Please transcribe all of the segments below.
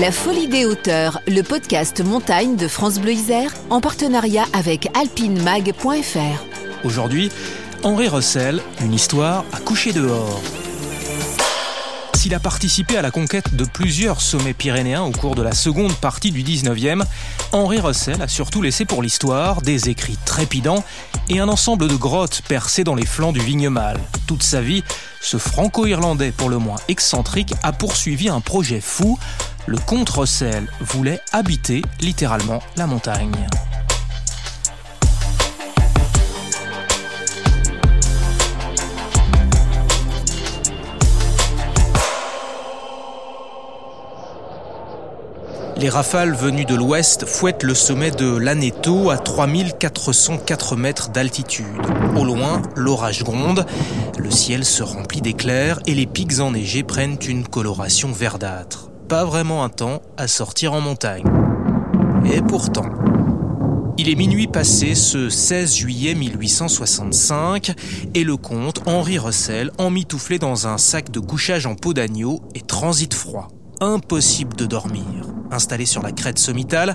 La Folie des hauteurs, le podcast montagne de France Bleu Isère, en partenariat avec alpinemag.fr. Aujourd'hui, Henri Russell, une histoire à coucher dehors. S'il a participé à la conquête de plusieurs sommets pyrénéens au cours de la seconde partie du 19e, Henri Russell a surtout laissé pour l'histoire des écrits trépidants et un ensemble de grottes percées dans les flancs du Vignemale. Toute sa vie, ce franco-irlandais pour le moins excentrique a poursuivi un projet fou, le comte Russell voulait habiter littéralement la montagne. Les rafales venues de l'ouest fouettent le sommet de l'Aneto à 3404 mètres d'altitude. Au loin, l'orage gronde, le ciel se remplit d'éclairs et les pics enneigés prennent une coloration verdâtre. Pas vraiment un temps à sortir en montagne. Et pourtant, il est minuit passé ce 16 juillet 1865 et le comte Henri Russell, emmitouflé dans un sac de couchage en peau d'agneau, est transit froid impossible de dormir. Installé sur la crête sommitale,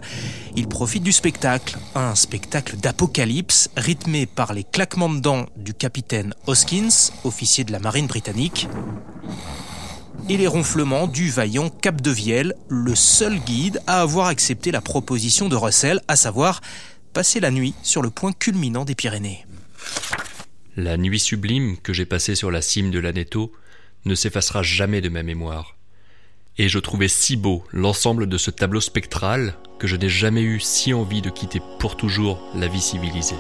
il profite du spectacle, un spectacle d'apocalypse rythmé par les claquements de dents du capitaine Hoskins, officier de la marine britannique, et les ronflements du vaillant Cap de Vielle, le seul guide à avoir accepté la proposition de Russell, à savoir passer la nuit sur le point culminant des Pyrénées. La nuit sublime que j'ai passée sur la cime de l'Aneto ne s'effacera jamais de ma mémoire et je trouvais si beau l'ensemble de ce tableau spectral que je n'ai jamais eu si envie de quitter pour toujours la vie civilisée.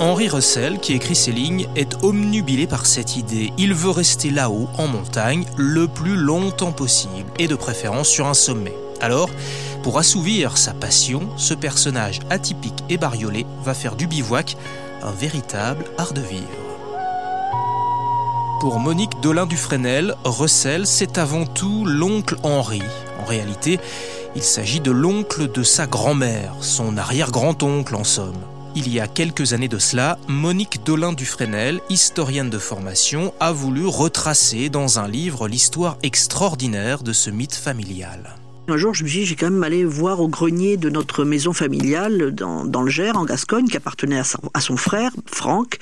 Henri Russell, qui écrit ces lignes, est omnubilé par cette idée. Il veut rester là-haut, en montagne, le plus longtemps possible, et de préférence sur un sommet. Alors, pour assouvir sa passion, ce personnage atypique et bariolé va faire du bivouac un véritable art de vivre. Pour Monique Dolin-Dufresnel, Russell, c'est avant tout l'oncle Henri. En réalité, il s'agit de l'oncle de sa grand-mère, son arrière-grand-oncle en somme. Il y a quelques années de cela, Monique Dolin-Dufresnel, historienne de formation, a voulu retracer dans un livre l'histoire extraordinaire de ce mythe familial. Un jour, je me suis dit, j'ai quand même allé voir au grenier de notre maison familiale dans, le Gers, en Gascogne, qui appartenait à, à son frère, Franck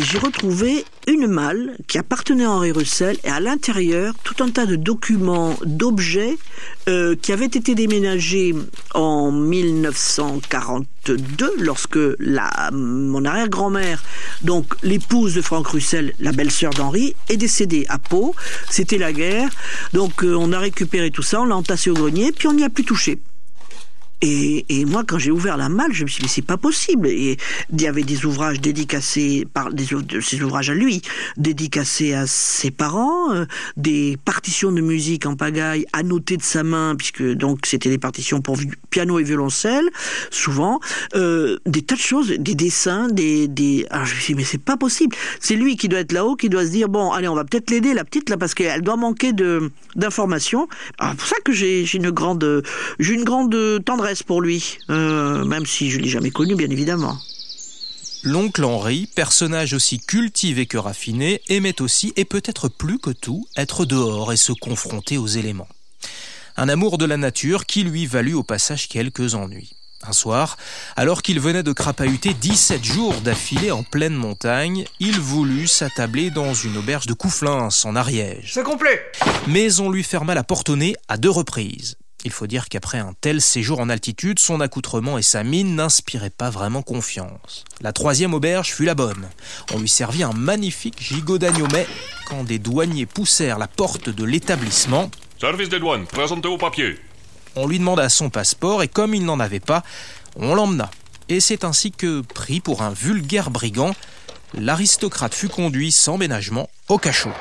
j'ai retrouvé une malle qui appartenait à Henri Russell et à l'intérieur tout un tas de documents, d'objets euh, qui avaient été déménagés en 1942 lorsque la, mon arrière-grand-mère, donc l'épouse de Franck Russell, la belle-sœur d'Henri, est décédée à Pau. C'était la guerre. Donc euh, on a récupéré tout ça, on l'a entassé au grenier, puis on n'y a plus touché. Et, moi, quand j'ai ouvert la malle, je me suis dit, mais c'est pas possible. Et il y avait des ouvrages dédicacés par des, ouvrages à lui, dédicacés à ses parents, euh, des partitions de musique en pagaille annotées de sa main, puisque donc c'était des partitions pour piano et violoncelle, souvent, euh, des tas de choses, des dessins, des, des. Alors je me suis dit, mais c'est pas possible. C'est lui qui doit être là-haut, qui doit se dire, bon, allez, on va peut-être l'aider, la petite là, parce qu'elle doit manquer de d'informations. C'est pour ça que j'ai une grande, j'ai une grande tendresse pour lui, euh, même si je l'ai jamais connu, bien évidemment. L'oncle Henri, personnage aussi cultivé que raffiné, aimait aussi, et peut-être plus que tout, être dehors et se confronter aux éléments. Un amour de la nature qui lui valut au passage quelques ennuis. Un soir, alors qu'il venait de crapahuter 17 jours d'affilée en pleine montagne, il voulut s'attabler dans une auberge de Couflins, en Ariège. C'est complet Mais on lui ferma la porte au nez à deux reprises. Il faut dire qu'après un tel séjour en altitude, son accoutrement et sa mine n'inspiraient pas vraiment confiance. La troisième auberge fut la bonne. On lui servit un magnifique gigot d'agneau, mais quand des douaniers poussèrent la porte de l'établissement... Service des douanes, présentez vos papiers. On lui demanda son passeport et comme il n'en avait pas, on l'emmena. Et c'est ainsi que, pris pour un vulgaire brigand, l'aristocrate fut conduit sans ménagement au cachot.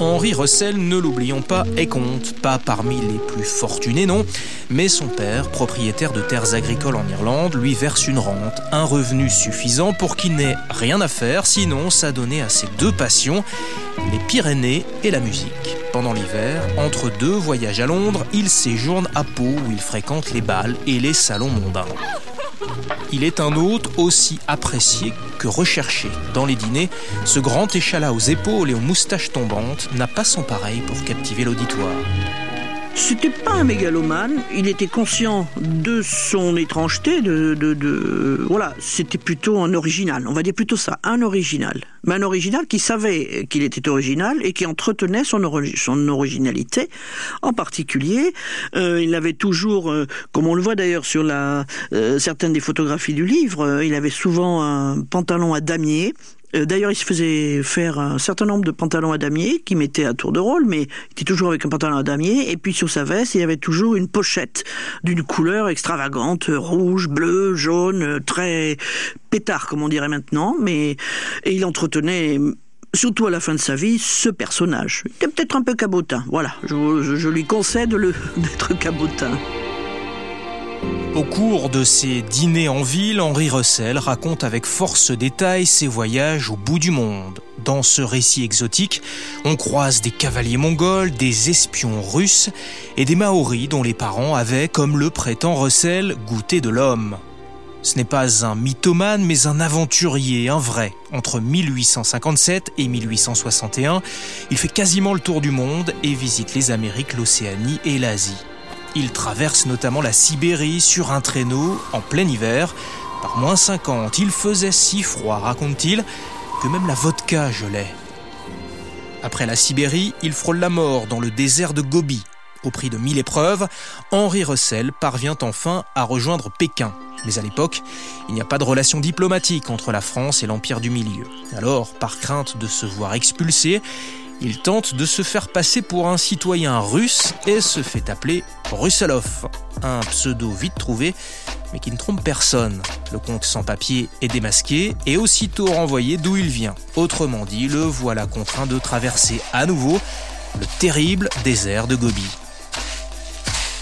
Henri Russell, ne l'oublions pas, est compte, pas parmi les plus fortunés, non, mais son père, propriétaire de terres agricoles en Irlande, lui verse une rente, un revenu suffisant pour qu'il n'ait rien à faire, sinon s'adonner à ses deux passions, les Pyrénées et la musique. Pendant l'hiver, entre deux voyages à Londres, il séjourne à Pau où il fréquente les bals et les salons mondains. Il est un hôte aussi apprécié que recherché. Dans les dîners, ce grand échalas aux épaules et aux moustaches tombantes n'a pas son pareil pour captiver l'auditoire. C'était pas un mégalomane, il était conscient de son étrangeté, de, de, de voilà, c'était plutôt un original, on va dire plutôt ça, un original. Mais un original qui savait qu'il était original et qui entretenait son, son originalité. En particulier, euh, il avait toujours, euh, comme on le voit d'ailleurs sur la, euh, certaines des photographies du livre, il avait souvent un pantalon à damier D'ailleurs, il se faisait faire un certain nombre de pantalons à damier qu'il mettait à tour de rôle, mais il était toujours avec un pantalon à damier. Et puis sur sa veste, il y avait toujours une pochette d'une couleur extravagante, rouge, bleu, jaune, très pétard, comme on dirait maintenant. Mais et il entretenait surtout à la fin de sa vie, ce personnage. Était peut-être un peu cabotin. Voilà, je lui concède d'être cabotin. Au cours de ses dîners en ville, Henri Russell raconte avec force détail ses voyages au bout du monde. Dans ce récit exotique, on croise des cavaliers mongols, des espions russes et des maoris dont les parents avaient, comme le prétend Russell, goûté de l'homme. Ce n'est pas un mythomane, mais un aventurier, un vrai. Entre 1857 et 1861, il fait quasiment le tour du monde et visite les Amériques, l'Océanie et l'Asie. Il traverse notamment la Sibérie sur un traîneau en plein hiver. Par moins 50, il faisait si froid, raconte-t-il, que même la vodka gelait. Après la Sibérie, il frôle la mort dans le désert de Gobi. Au prix de mille épreuves, Henri Russell parvient enfin à rejoindre Pékin. Mais à l'époque, il n'y a pas de relation diplomatique entre la France et l'Empire du Milieu. Alors, par crainte de se voir expulsé, il tente de se faire passer pour un citoyen russe et se fait appeler Russelov, un pseudo vite trouvé mais qui ne trompe personne. Le comte sans papier est démasqué et aussitôt renvoyé d'où il vient. Autrement dit, le voilà contraint de traverser à nouveau le terrible désert de Gobi.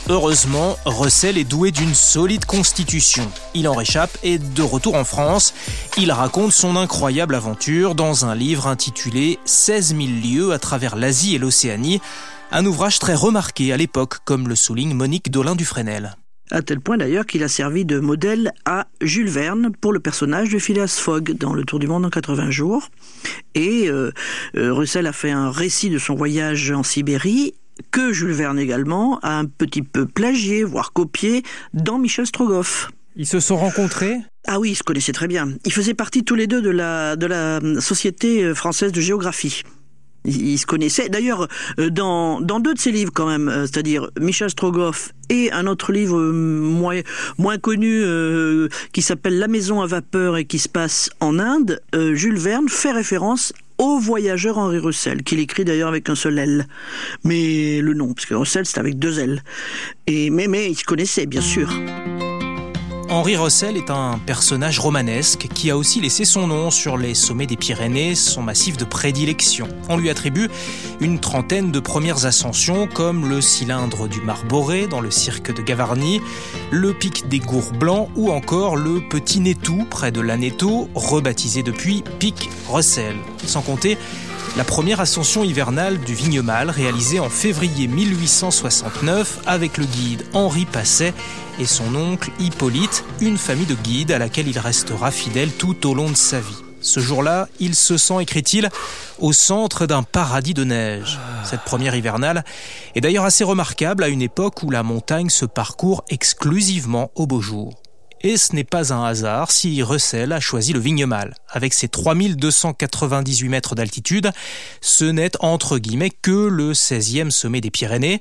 Heureusement, Russell est doué d'une solide constitution. Il en réchappe et de retour en France, il raconte son incroyable aventure dans un livre intitulé 16 000 lieues à travers l'Asie et l'Océanie, un ouvrage très remarqué à l'époque, comme le souligne Monique Dolin-Dufresnel. À tel point d'ailleurs qu'il a servi de modèle à Jules Verne pour le personnage de Phileas Fogg dans Le Tour du Monde en 80 jours. Et euh, euh, Russell a fait un récit de son voyage en Sibérie que Jules Verne également a un petit peu plagié, voire copié, dans Michel Strogoff. Ils se sont rencontrés? Ah oui, ils se connaissaient très bien. Ils faisaient partie tous les deux de la, de la Société française de géographie. Ils se connaissaient. D'ailleurs, dans, dans deux de ses livres quand même, c'est-à-dire Michel Strogoff et un autre livre moins, moins connu euh, qui s'appelle La maison à vapeur et qui se passe en Inde, euh, Jules Verne fait référence au voyageur Henri Russell, qu'il écrit d'ailleurs avec un seul L. Mais le nom, parce que Russell c'est avec deux L. Et, mais, mais ils se connaissaient, bien sûr. Henri Russell est un personnage romanesque qui a aussi laissé son nom sur les sommets des Pyrénées, son massif de prédilection. On lui attribue une trentaine de premières ascensions comme le cylindre du Marboré dans le cirque de Gavarnie, le pic des Gours Blancs ou encore le Petit Nétou près de l'Aneto, rebaptisé depuis Pic Russell. Sans compter la première ascension hivernale du Vignemale réalisée en février 1869 avec le guide Henri Passet et son oncle Hippolyte, une famille de guides à laquelle il restera fidèle tout au long de sa vie. Ce jour-là, il se sent, écrit-il, au centre d'un paradis de neige. Cette première hivernale est d'ailleurs assez remarquable à une époque où la montagne se parcourt exclusivement au beau jour. Et ce n'est pas un hasard si Russell a choisi le Vignemale. Avec ses 3298 mètres d'altitude, ce n'est entre guillemets que le 16e sommet des Pyrénées,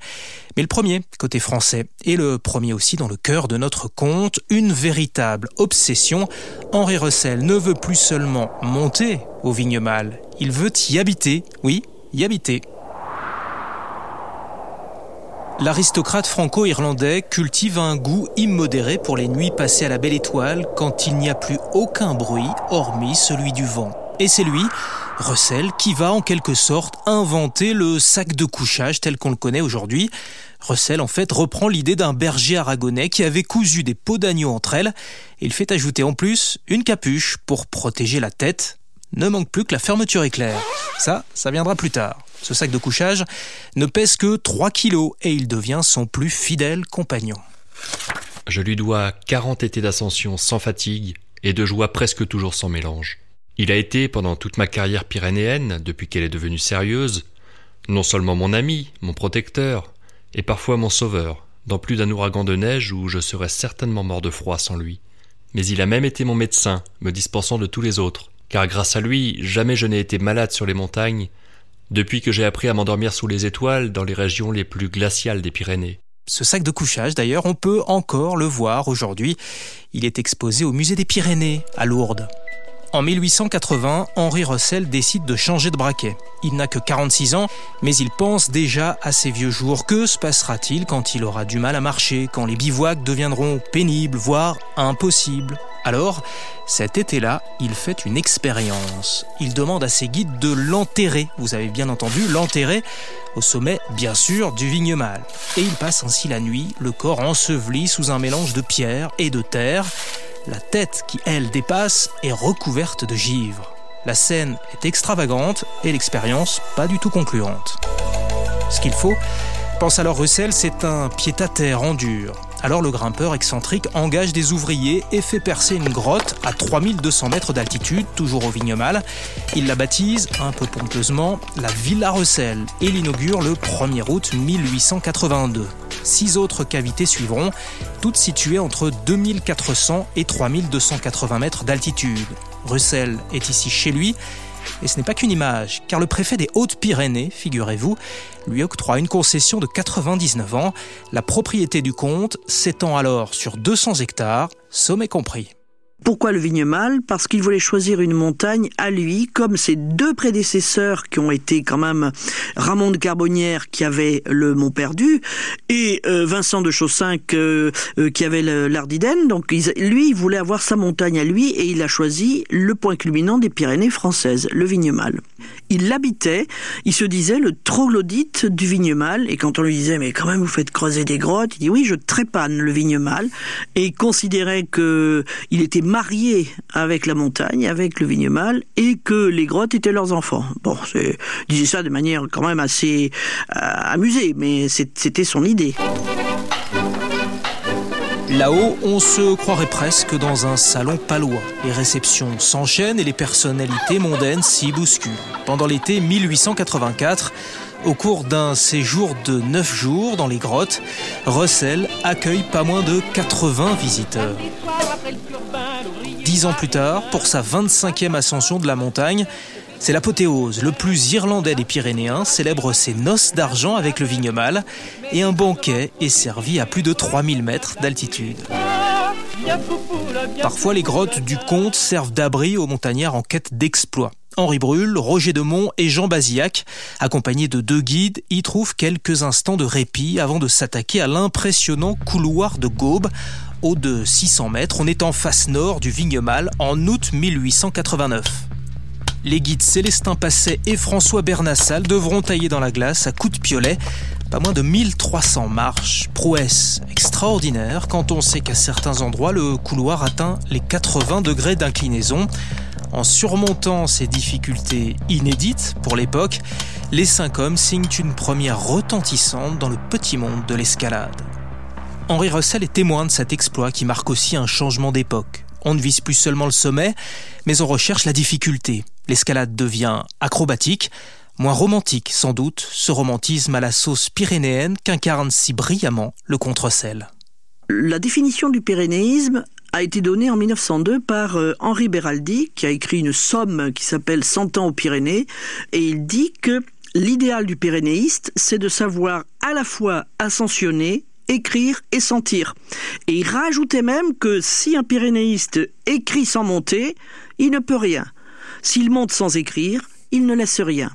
mais le premier côté français, et le premier aussi dans le cœur de notre conte, une véritable obsession. Henri Russell ne veut plus seulement monter au Vignemale, il veut y habiter, oui, y habiter. L'aristocrate franco-irlandais cultive un goût immodéré pour les nuits passées à la belle étoile quand il n'y a plus aucun bruit hormis celui du vent. Et c'est lui, Russell qui va en quelque sorte inventer le sac de couchage tel qu'on le connaît aujourd'hui. Russell en fait reprend l'idée d'un berger aragonais qui avait cousu des peaux d'agneau entre elles il fait ajouter en plus une capuche pour protéger la tête. Ne manque plus que la fermeture éclair. Ça, ça viendra plus tard. Ce sac de couchage ne pèse que 3 kilos et il devient son plus fidèle compagnon. Je lui dois 40 étés d'ascension sans fatigue et de joie presque toujours sans mélange. Il a été, pendant toute ma carrière pyrénéenne, depuis qu'elle est devenue sérieuse, non seulement mon ami, mon protecteur, et parfois mon sauveur, dans plus d'un ouragan de neige où je serais certainement mort de froid sans lui. Mais il a même été mon médecin, me dispensant de tous les autres, car grâce à lui, jamais je n'ai été malade sur les montagnes, depuis que j'ai appris à m'endormir sous les étoiles dans les régions les plus glaciales des Pyrénées. Ce sac de couchage, d'ailleurs, on peut encore le voir aujourd'hui. Il est exposé au musée des Pyrénées, à Lourdes. En 1880, Henri Russell décide de changer de braquet. Il n'a que 46 ans, mais il pense déjà à ses vieux jours. Que se passera-t-il quand il aura du mal à marcher, quand les bivouacs deviendront pénibles, voire impossibles? Alors, cet été-là, il fait une expérience. Il demande à ses guides de l'enterrer, vous avez bien entendu, l'enterrer au sommet, bien sûr, du Vignemal. Et il passe ainsi la nuit, le corps enseveli sous un mélange de pierre et de terre. La tête qui, elle, dépasse est recouverte de givre. La scène est extravagante et l'expérience pas du tout concluante. Ce qu'il faut, pense alors Russell, c'est un pied-à-terre en dur. Alors le grimpeur excentrique engage des ouvriers et fait percer une grotte à 3200 mètres d'altitude, toujours au Vignemal. Il la baptise, un peu pompeusement, la Villa Russell et l'inaugure le 1er août 1882. Six autres cavités suivront, toutes situées entre 2400 et 3280 mètres d'altitude. Russell est ici chez lui et ce n'est pas qu'une image, car le préfet des Hautes-Pyrénées, figurez-vous, lui octroie une concession de 99 ans. La propriété du comte s'étend alors sur 200 hectares, sommet compris. Pourquoi le Vignemal Parce qu'il voulait choisir une montagne à lui, comme ses deux prédécesseurs qui ont été quand même Ramon de Carbonnière qui avait le Mont Perdu et euh, Vincent de Chaussinck euh, euh, qui avait l'Ardiden. Donc lui, il voulait avoir sa montagne à lui et il a choisi le point culminant des Pyrénées françaises, le Vignemal. Il l'habitait, il se disait le troglodyte du Vignemal et quand on lui disait mais quand même vous faites creuser des grottes, il dit oui je trépane le Vignemal et il considérait que il était mariés avec la montagne, avec le vignemal, et que les grottes étaient leurs enfants. Bon, c'est disait ça de manière quand même assez euh, amusée, mais c'était son idée. Là-haut, on se croirait presque dans un salon palois. Les réceptions s'enchaînent et les personnalités mondaines s'y bousculent. Pendant l'été 1884, au cours d'un séjour de 9 jours dans les grottes, Russell accueille pas moins de 80 visiteurs. Dix ans plus tard, pour sa 25e ascension de la montagne, c'est l'apothéose. Le plus irlandais des Pyrénéens célèbre ses noces d'argent avec le vignemal et un banquet est servi à plus de 3000 mètres d'altitude. Parfois, les grottes du comte servent d'abri aux montagnards en quête d'exploits. Henri Brul, Roger Demont et Jean Bazillac, accompagnés de deux guides, y trouvent quelques instants de répit avant de s'attaquer à l'impressionnant couloir de Gaube, haut de 600 mètres. On est en face nord du Vignemal en août 1889. Les guides Célestin Passet et François Bernassal devront tailler dans la glace à coups de piolet pas moins de 1300 marches, prouesse extraordinaire quand on sait qu'à certains endroits le couloir atteint les 80 degrés d'inclinaison. En surmontant ces difficultés inédites pour l'époque, les cinq hommes signent une première retentissante dans le petit monde de l'escalade. Henri Russell est témoin de cet exploit qui marque aussi un changement d'époque. On ne vise plus seulement le sommet, mais on recherche la difficulté. L'escalade devient acrobatique, moins romantique sans doute, ce romantisme à la sauce pyrénéenne qu'incarne si brillamment le contrecel. La définition du pyrénéisme a été donnée en 1902 par euh, Henri Beraldi, qui a écrit une somme qui s'appelle Cent ans aux Pyrénées, et il dit que l'idéal du pyrénéiste, c'est de savoir à la fois ascensionner, écrire et sentir. Et il rajoutait même que si un pyrénéiste écrit sans monter, il ne peut rien. S'il monte sans écrire, il ne laisse rien.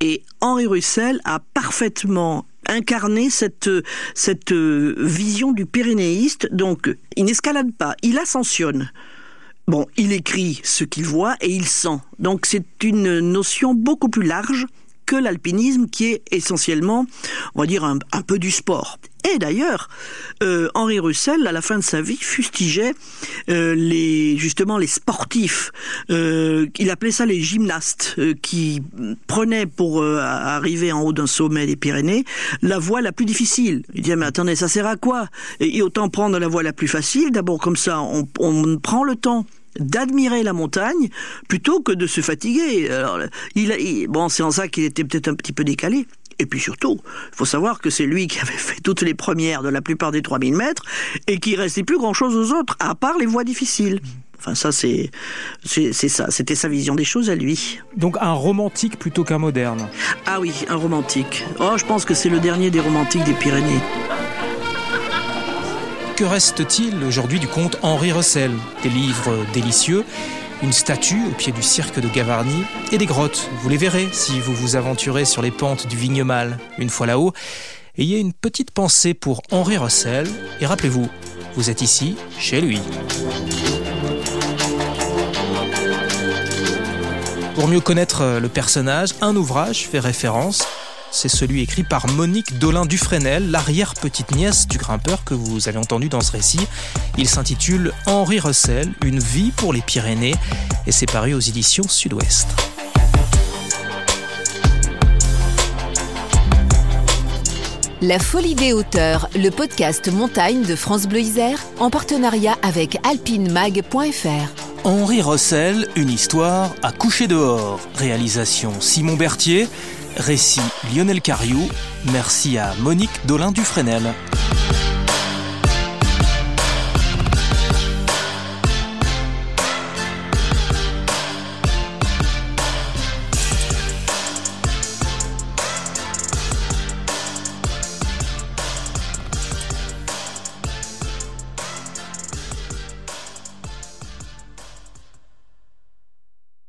Et Henri Russell a parfaitement incarné cette, cette vision du pyrénéiste. Donc, il n'escalade pas, il ascensionne. Bon, il écrit ce qu'il voit et il sent. Donc c'est une notion beaucoup plus large que l'alpinisme qui est essentiellement, on va dire, un, peu du sport. Et d'ailleurs, euh, Henri Russell, à la fin de sa vie, fustigeait euh, les justement les sportifs. Euh, il appelait ça les gymnastes qui prenaient pour arriver en haut d'un sommet des Pyrénées la voie la plus difficile. Il disait mais attendez, ça sert à quoi? Et, autant prendre la voie la plus facile. D'abord comme ça, on, prend le temps d'admirer la montagne plutôt que de se fatiguer. Bon, c'est en ça qu'il était peut-être un petit peu décalé. Et puis surtout, il faut savoir que c'est lui qui avait fait toutes les premières de la plupart des 3000 mètres et qu'il restait plus grand-chose aux autres, à part les voies difficiles. Enfin, ça, c'est, c'est, ça. C'était sa vision des choses à lui. Donc, un romantique plutôt qu'un moderne. Ah oui, un romantique. Oh, je pense que c'est le dernier des romantiques des Pyrénées. Que reste-t-il aujourd'hui du comte Henri Russell Des livres délicieux, une statue au pied du cirque de Gavarnie et des grottes. Vous les verrez si vous vous aventurez sur les pentes du Vignemal. Une fois là-haut, ayez une petite pensée pour Henri Russell et rappelez-vous, vous êtes ici, chez lui. Pour mieux connaître le personnage, un ouvrage fait référence c'est celui écrit par Monique Dolin-Dufresnel, l'arrière-petite-nièce du grimpeur que vous avez entendu dans ce récit. Il s'intitule Henri Russell, Une vie pour les Pyrénées et c'est paru aux éditions Sud-Ouest. La Folie des hauteurs, le podcast montagne de France Bleu Isère, en partenariat avec alpinemag.fr. Henri Russell, une histoire à coucher dehors. Réalisation Simon Berthier. Récit Lionel Cariou. Merci à Monique Dolin Dufresnel.